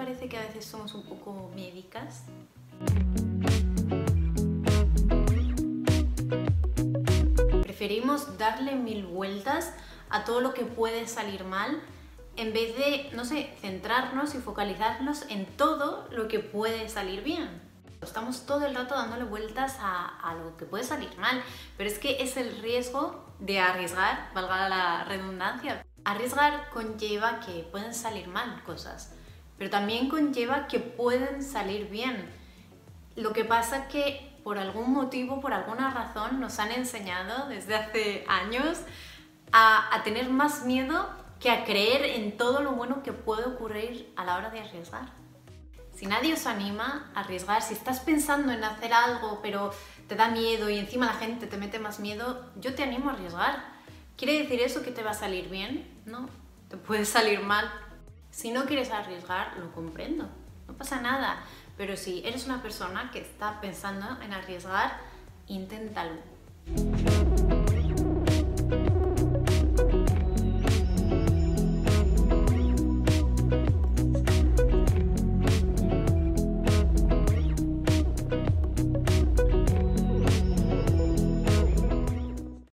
parece que a veces somos un poco médicas? Preferimos darle mil vueltas a todo lo que puede salir mal en vez de, no sé, centrarnos y focalizarnos en todo lo que puede salir bien. Estamos todo el rato dándole vueltas a, lo que puede salir mal, pero es que es el riesgo de arriesgar, valga la redundancia. Arriesgar conlleva que pueden salir mal cosas, pero también conlleva que pueden salir bien. Lo que pasa es que por algún motivo, por alguna razón, nos han enseñado desde hace años a, a tener más miedo que a creer en todo lo bueno que puede ocurrir a la hora de arriesgar. Si nadie os anima a arriesgar, si estás pensando en hacer algo pero te da miedo y encima la gente te mete más miedo, yo te animo a arriesgar. ¿Quiere decir eso que te va a salir bien? No, te puede salir mal. Si no quieres arriesgar, lo comprendo, no pasa nada. Pero si eres una persona que está pensando en arriesgar, inténtalo.